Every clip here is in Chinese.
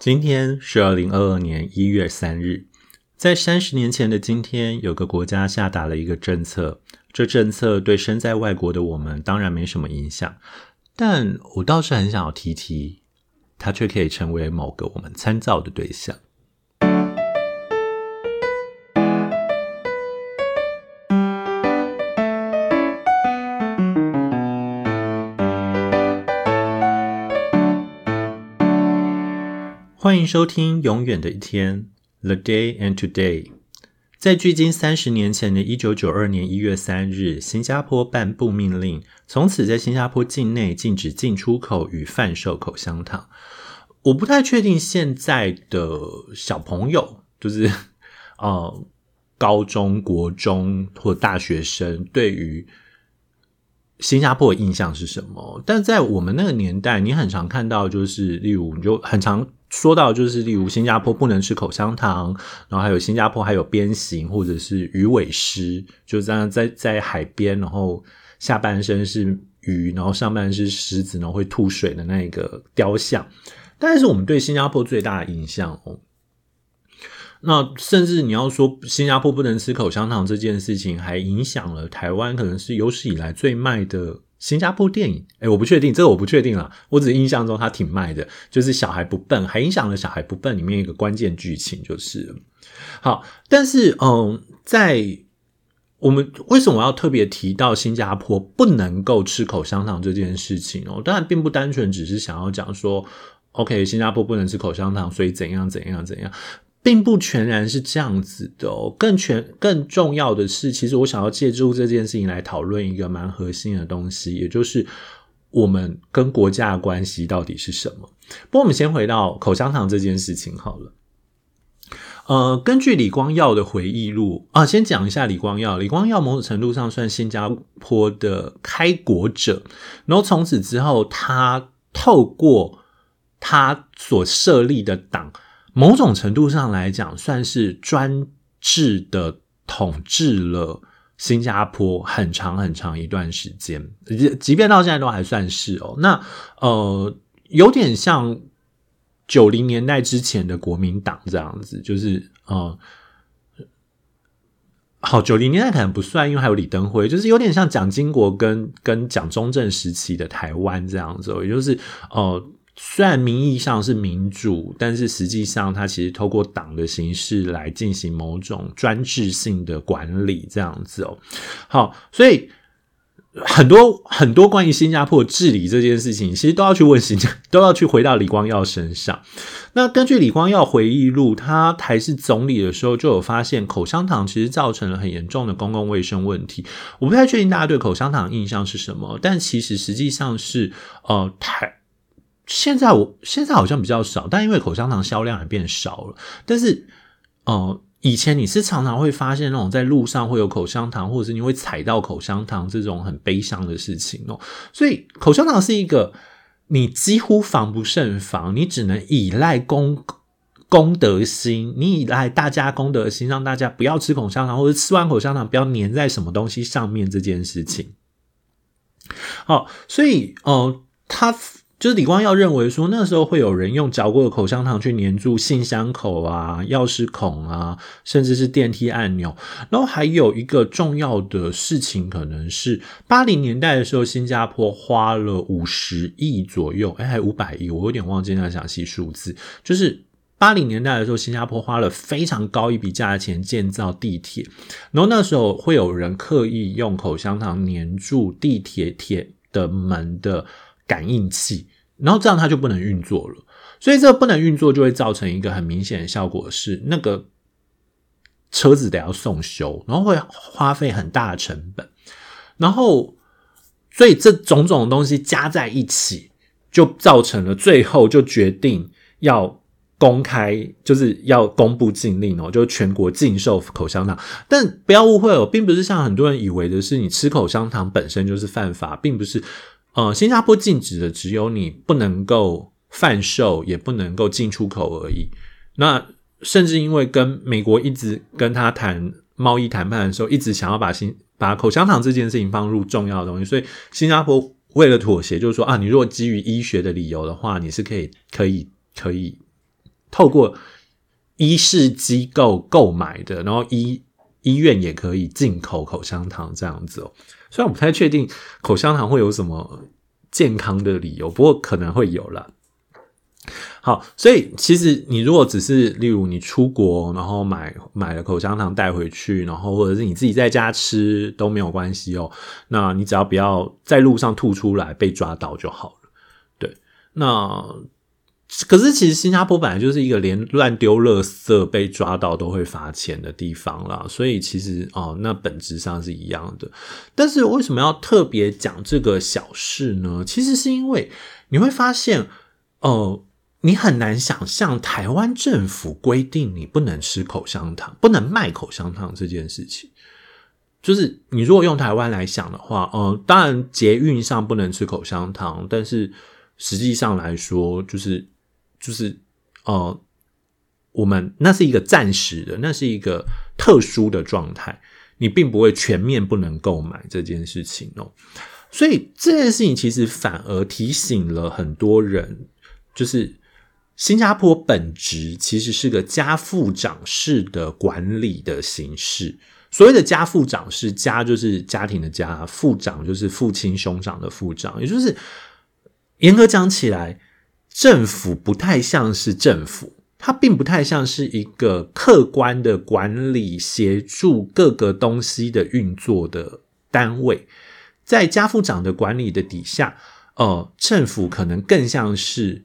今天是二零二二年一月三日，在三十年前的今天，有个国家下达了一个政策，这政策对身在外国的我们当然没什么影响，但我倒是很想要提提，它却可以成为某个我们参照的对象。欢迎收听《永远的一天》（The Day and Today）。在距今三十年前的一九九二年一月三日，新加坡颁布命令，从此在新加坡境内禁止进出口与贩售口香糖。我不太确定现在的小朋友，就是呃高中国中或大学生，对于新加坡的印象是什么？但在我们那个年代，你很常看到，就是例如你就很常。说到就是，例如新加坡不能吃口香糖，然后还有新加坡还有鞭刑或者是鱼尾狮，就这样在在海边，然后下半身是鱼，然后上半身是狮子，然后会吐水的那个雕像。但是我们对新加坡最大的印象哦，那甚至你要说新加坡不能吃口香糖这件事情，还影响了台湾可能是有史以来最卖的。新加坡电影，哎，我不确定，这个我不确定了。我只是印象中它挺卖的，就是小孩不笨，还影响了小孩不笨里面一个关键剧情，就是好。但是，嗯，在我们为什么要特别提到新加坡不能够吃口香糖这件事情哦？当然，并不单纯只是想要讲说，OK，新加坡不能吃口香糖，所以怎样怎样怎样。并不全然是这样子的哦，更全更重要的是，其实我想要借助这件事情来讨论一个蛮核心的东西，也就是我们跟国家的关系到底是什么。不过，我们先回到口香糖这件事情好了。呃，根据李光耀的回忆录啊，先讲一下李光耀。李光耀某种程度上算新加坡的开国者，然后从此之后，他透过他所设立的党。某种程度上来讲，算是专制的统治了新加坡很长很长一段时间，即即便到现在都还算是哦。那呃，有点像九零年代之前的国民党这样子，就是呃，好，九零年代可能不算，因为还有李登辉，就是有点像蒋经国跟跟蒋中正时期的台湾这样子，也就是呃。虽然名义上是民主，但是实际上它其实透过党的形式来进行某种专制性的管理，这样子哦。好，所以很多很多关于新加坡治理这件事情，其实都要去问新加，都要去回到李光耀身上。那根据李光耀回忆录，他还是总理的时候就有发现，口香糖其实造成了很严重的公共卫生问题。我不太确定大家对口香糖印象是什么，但其实实际上是呃台。现在我现在好像比较少，但因为口香糖销量也变少了。但是，呃，以前你是常常会发现那种在路上会有口香糖，或者是你会踩到口香糖这种很悲伤的事情哦。所以，口香糖是一个你几乎防不胜防，你只能依赖公公德心，你依赖大家公德心，让大家不要吃口香糖，或者吃完口香糖不要粘在什么东西上面这件事情。好，所以，呃，他。就是李光耀认为说，那时候会有人用嚼过的口香糖去粘住信箱口啊、钥匙孔啊，甚至是电梯按钮。然后还有一个重要的事情，可能是八零年代的时候，新加坡花了五十亿左右，哎，还五百亿，我有点忘记那详细数字。就是八零年代的时候，新加坡花了非常高一笔价钱建造地铁，然后那时候会有人刻意用口香糖粘住地铁铁的门的。感应器，然后这样它就不能运作了。所以这个不能运作，就会造成一个很明显的效果，是那个车子得要送修，然后会花费很大的成本。然后，所以这种种东西加在一起，就造成了最后就决定要公开，就是要公布禁令哦，就全国禁售口香糖。但不要误会哦，并不是像很多人以为的是，你吃口香糖本身就是犯法，并不是。呃，新加坡禁止的只有你不能够贩售，也不能够进出口而已。那甚至因为跟美国一直跟他谈贸易谈判的时候，一直想要把新把口香糖这件事情放入重要的东西，所以新加坡为了妥协，就是说啊，你如果基于医学的理由的话，你是可以可以可以透过医事机构购买的，然后医医院也可以进口口香糖这样子哦。虽然我不太确定口香糖会有什么健康的理由，不过可能会有了。好，所以其实你如果只是例如你出国，然后买买了口香糖带回去，然后或者是你自己在家吃都没有关系哦。那你只要不要在路上吐出来被抓到就好了。对，那可是其实新加坡本来就是一个连乱丢垃圾被抓到都会罚钱的地方啦，所以其实哦，那本质上是一样的。但是为什么要特别讲这个小事呢？其实是因为你会发现，哦。你很难想象台湾政府规定你不能吃口香糖、不能卖口香糖这件事情。就是你如果用台湾来想的话，呃，当然捷运上不能吃口香糖，但是实际上来说，就是就是呃，我们那是一个暂时的，那是一个特殊的状态，你并不会全面不能购买这件事情哦。所以这件事情其实反而提醒了很多人，就是。新加坡本质其实是个家父长式的管理的形式。所谓的家父长是，家就是家庭的家，父长就是父亲兄长的父长，也就是严格讲起来，政府不太像是政府，它并不太像是一个客观的管理、协助各个东西的运作的单位。在家父长的管理的底下，呃，政府可能更像是。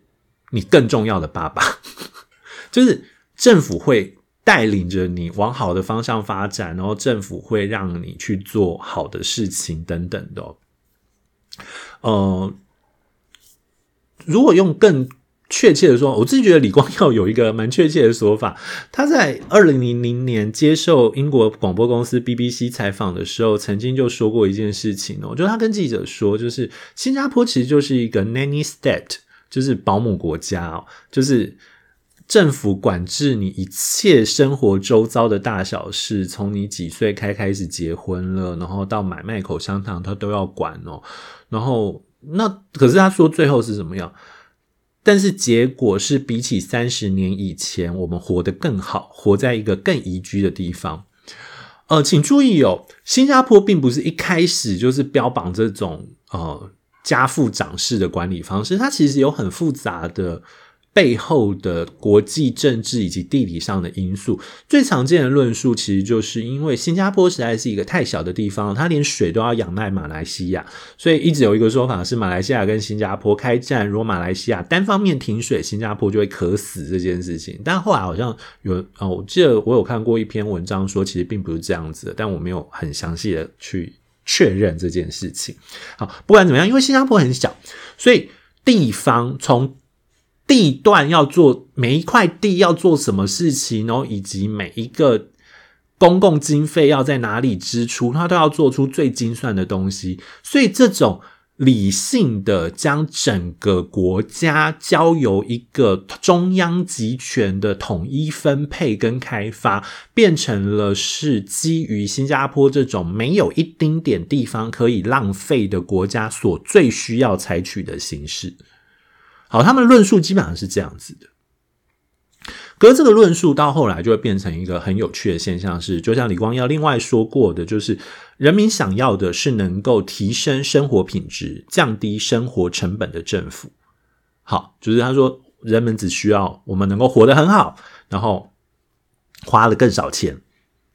你更重要的爸爸，就是政府会带领着你往好的方向发展，然后政府会让你去做好的事情等等的。呃，如果用更确切的说，我自己觉得李光耀有一个蛮确切的说法。他在二零零零年接受英国广播公司 BBC 采访的时候，曾经就说过一件事情哦，就他跟记者说，就是新加坡其实就是一个 nanny state。就是保姆国家哦，就是政府管制你一切生活周遭的大小事，从你几岁开开始结婚了，然后到买卖口香糖，他都要管哦。然后那可是他说最后是怎么样？但是结果是比起三十年以前，我们活得更好，活在一个更宜居的地方。呃，请注意哦，新加坡并不是一开始就是标榜这种呃。家父长式的管理方式，它其实有很复杂的背后的国际政治以及地理上的因素。最常见的论述其实就是因为新加坡实在是一个太小的地方，它连水都要仰赖马来西亚，所以一直有一个说法是马来西亚跟新加坡开战，如果马来西亚单方面停水，新加坡就会渴死这件事情。但后来好像有哦，我记得我有看过一篇文章说，其实并不是这样子的，但我没有很详细的去。确认这件事情，好，不管怎么样，因为新加坡很小，所以地方从地段要做每一块地要做什么事情，然后以及每一个公共经费要在哪里支出，它都要做出最精算的东西，所以这种。理性的将整个国家交由一个中央集权的统一分配跟开发，变成了是基于新加坡这种没有一丁点地方可以浪费的国家所最需要采取的形式。好，他们论述基本上是这样子的。可是这个论述到后来就会变成一个很有趣的现象，是就像李光耀另外说过的，就是人民想要的是能够提升生活品质、降低生活成本的政府。好，就是他说人们只需要我们能够活得很好，然后花了更少钱，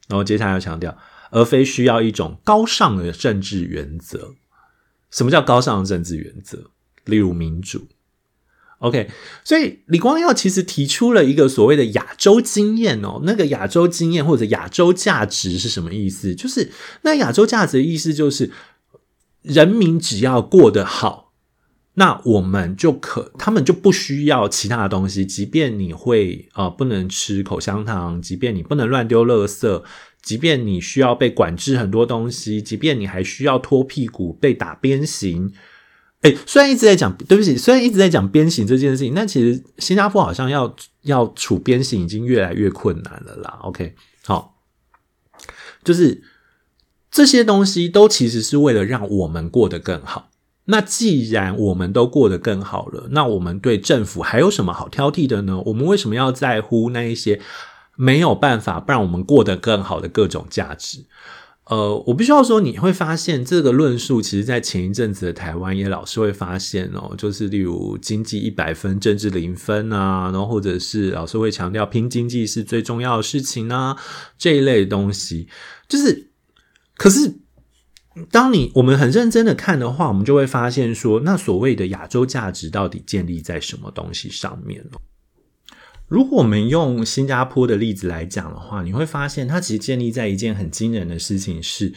然后接下来要强调，而非需要一种高尚的政治原则。什么叫高尚的政治原则？例如民主。OK，所以李光耀其实提出了一个所谓的亚洲经验哦，那个亚洲经验或者亚洲价值是什么意思？就是那亚洲价值的意思就是，人民只要过得好，那我们就可，他们就不需要其他的东西。即便你会啊不能吃口香糖，即便你不能乱丢垃圾，即便你需要被管制很多东西，即便你还需要脱屁股被打鞭刑。哎，虽然一直在讲，对不起，虽然一直在讲鞭刑这件事情，但其实新加坡好像要要处鞭刑已经越来越困难了啦。OK，好，就是这些东西都其实是为了让我们过得更好。那既然我们都过得更好了，那我们对政府还有什么好挑剔的呢？我们为什么要在乎那一些没有办法让我们过得更好的各种价值？呃，我必须要说，你会发现这个论述，其实在前一阵子的台湾也老是会发现哦，就是例如经济一百分，政治零分啊，然后或者是老师会强调拼经济是最重要的事情啊，这一类东西，就是，可是当你我们很认真的看的话，我们就会发现说，那所谓的亚洲价值到底建立在什么东西上面呢？如果我们用新加坡的例子来讲的话，你会发现它其实建立在一件很惊人的事情是，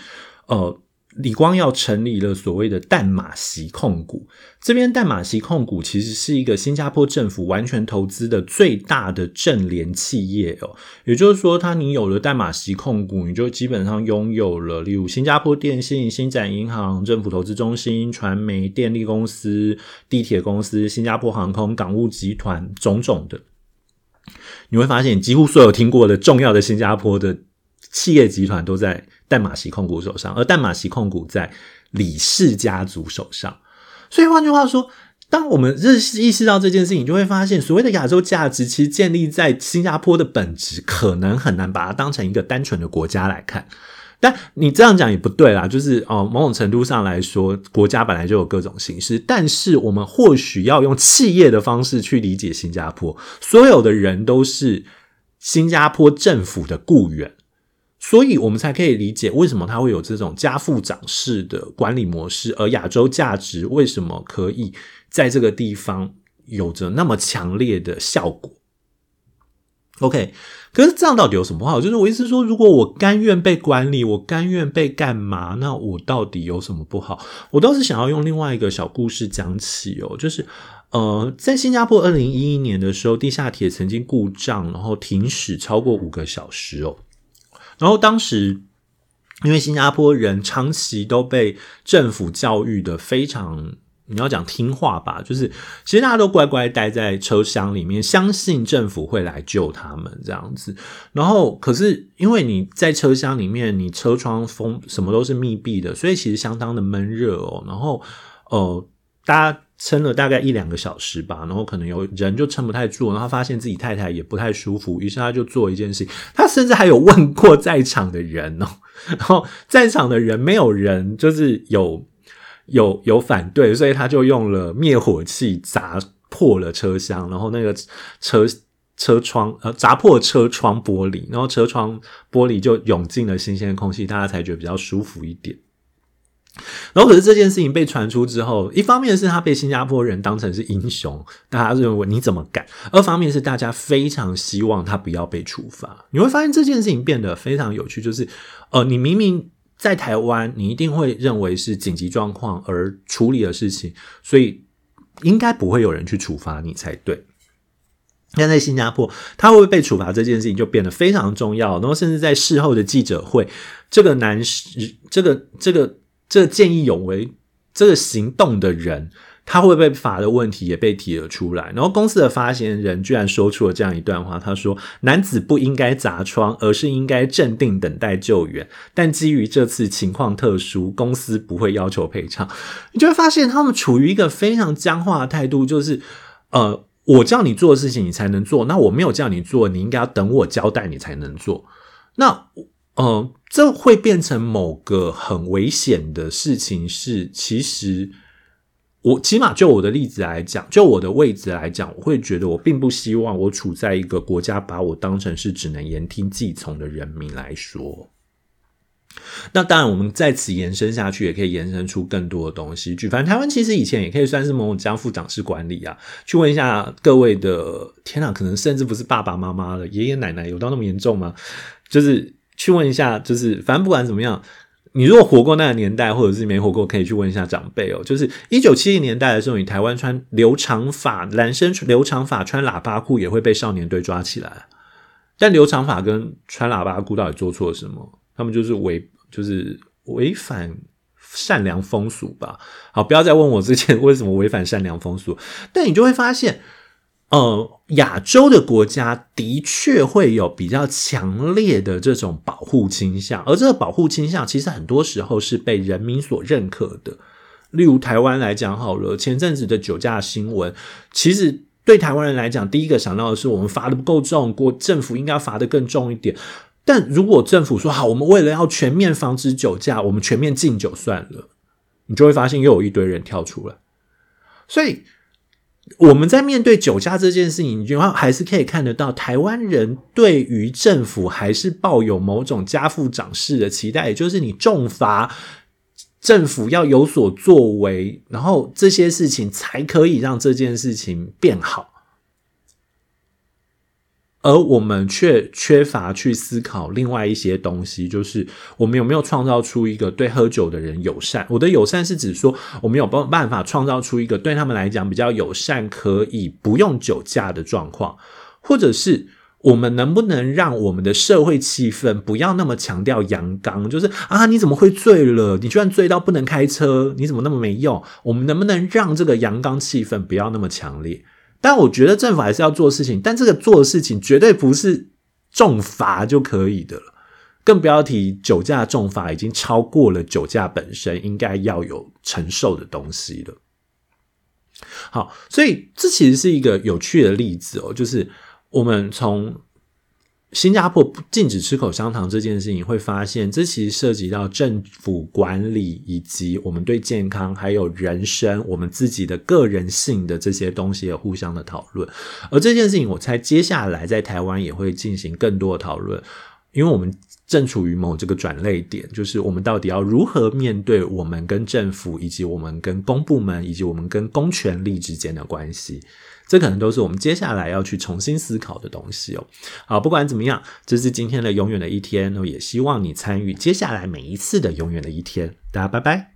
呃，李光耀成立了所谓的淡马锡控股。这边淡马锡控股其实是一个新加坡政府完全投资的最大的正联企业哦。也就是说，它你有了淡马锡控股，你就基本上拥有了，例如新加坡电信、新展银行、政府投资中心、传媒、电力公司、地铁公司、新加坡航空、港务集团种种的。你会发现，几乎所有听过的重要的新加坡的企业集团都在淡马锡控股手上，而淡马锡控股在李氏家族手上。所以换句话说，当我们认识意识到这件事情，就会发现，所谓的亚洲价值，其实建立在新加坡的本质，可能很难把它当成一个单纯的国家来看。但你这样讲也不对啦，就是哦，某种程度上来说，国家本来就有各种形式，但是我们或许要用企业的方式去理解新加坡，所有的人都是新加坡政府的雇员，所以我们才可以理解为什么它会有这种家父长式的管理模式，而亚洲价值为什么可以在这个地方有着那么强烈的效果。OK。可是这样到底有什么不好？就是我意思说，如果我甘愿被管理，我甘愿被干嘛？那我到底有什么不好？我倒是想要用另外一个小故事讲起哦，就是呃，在新加坡二零一一年的时候，地下铁曾经故障，然后停驶超过五个小时哦。然后当时因为新加坡人长期都被政府教育的非常。你要讲听话吧，就是其实大家都乖乖待在车厢里面，相信政府会来救他们这样子。然后，可是因为你在车厢里面，你车窗封什么都是密闭的，所以其实相当的闷热哦。然后，呃，大家撑了大概一两个小时吧，然后可能有人就撑不太住，然后发现自己太太也不太舒服，于是他就做一件事，他甚至还有问过在场的人哦，然后在场的人没有人就是有。有有反对，所以他就用了灭火器砸破了车厢，然后那个车车窗呃砸破车窗玻璃，然后车窗玻璃就涌进了新鲜的空气，大家才觉得比较舒服一点。然后可是这件事情被传出之后，一方面是他被新加坡人当成是英雄，大家认为你怎么敢；二方面是大家非常希望他不要被处罚。你会发现这件事情变得非常有趣，就是呃，你明明。在台湾，你一定会认为是紧急状况而处理的事情，所以应该不会有人去处罚你才对。但在新加坡，他会不会被处罚这件事情就变得非常重要。然后，甚至在事后的记者会，这个男士，这个这个这个见义勇为、这个行动的人。他会被罚的问题也被提了出来，然后公司的发言人居然说出了这样一段话：“他说，男子不应该砸窗，而是应该镇定等待救援。但基于这次情况特殊，公司不会要求赔偿。”你就会发现他们处于一个非常僵化的态度，就是呃，我叫你做的事情你才能做，那我没有叫你做，你应该要等我交代你才能做。那呃，这会变成某个很危险的事情，是其实。我起码就我的例子来讲，就我的位置来讲，我会觉得我并不希望我处在一个国家把我当成是只能言听计从的人民来说。那当然，我们在此延伸下去，也可以延伸出更多的东西。举凡台湾其实以前也可以算是某种将副长式管理啊。去问一下各位的，天啊，可能甚至不是爸爸妈妈了，爷爷奶奶有到那么严重吗？就是去问一下，就是反正不管怎么样。你如果活过那个年代，或者是没活过，可以去问一下长辈哦。就是一九七零年代的时候，你台湾穿留长发、男生留长发穿喇叭裤也会被少年队抓起来。但留长发跟穿喇叭裤到底做错了什么？他们就是违，就是违反善良风俗吧。好，不要再问我之前为什么违反善良风俗。但你就会发现。呃，亚洲的国家的确会有比较强烈的这种保护倾向，而这个保护倾向其实很多时候是被人民所认可的。例如台湾来讲好了，前阵子的酒驾新闻，其实对台湾人来讲，第一个想到的是我们罚的不够重，国政府应该罚的更重一点。但如果政府说好，我们为了要全面防止酒驾，我们全面禁酒算了，你就会发现又有一堆人跳出来。所以我们在面对酒驾这件事情，然后还是可以看得到，台湾人对于政府还是抱有某种家父长势的期待，也就是你重罚，政府要有所作为，然后这些事情才可以让这件事情变好。而我们却缺乏去思考另外一些东西，就是我们有没有创造出一个对喝酒的人友善？我的友善是指说，我们有办办法创造出一个对他们来讲比较友善，可以不用酒驾的状况，或者是我们能不能让我们的社会气氛不要那么强调阳刚？就是啊，你怎么会醉了？你居然醉到不能开车？你怎么那么没用？我们能不能让这个阳刚气氛不要那么强烈？但我觉得政府还是要做事情，但这个做的事情绝对不是重罚就可以的了，更不要提酒驾重罚已经超过了酒驾本身应该要有承受的东西了。好，所以这其实是一个有趣的例子哦，就是我们从。新加坡禁止吃口香糖这件事情，会发现这其实涉及到政府管理以及我们对健康还有人生、我们自己的个人性的这些东西的互相的讨论。而这件事情，我猜接下来在台湾也会进行更多的讨论，因为我们正处于某这个转类点，就是我们到底要如何面对我们跟政府，以及我们跟公部门，以及我们跟公权力之间的关系。这可能都是我们接下来要去重新思考的东西哦。好，不管怎么样，这是今天的永远的一天，那也希望你参与接下来每一次的永远的一天。大家拜拜。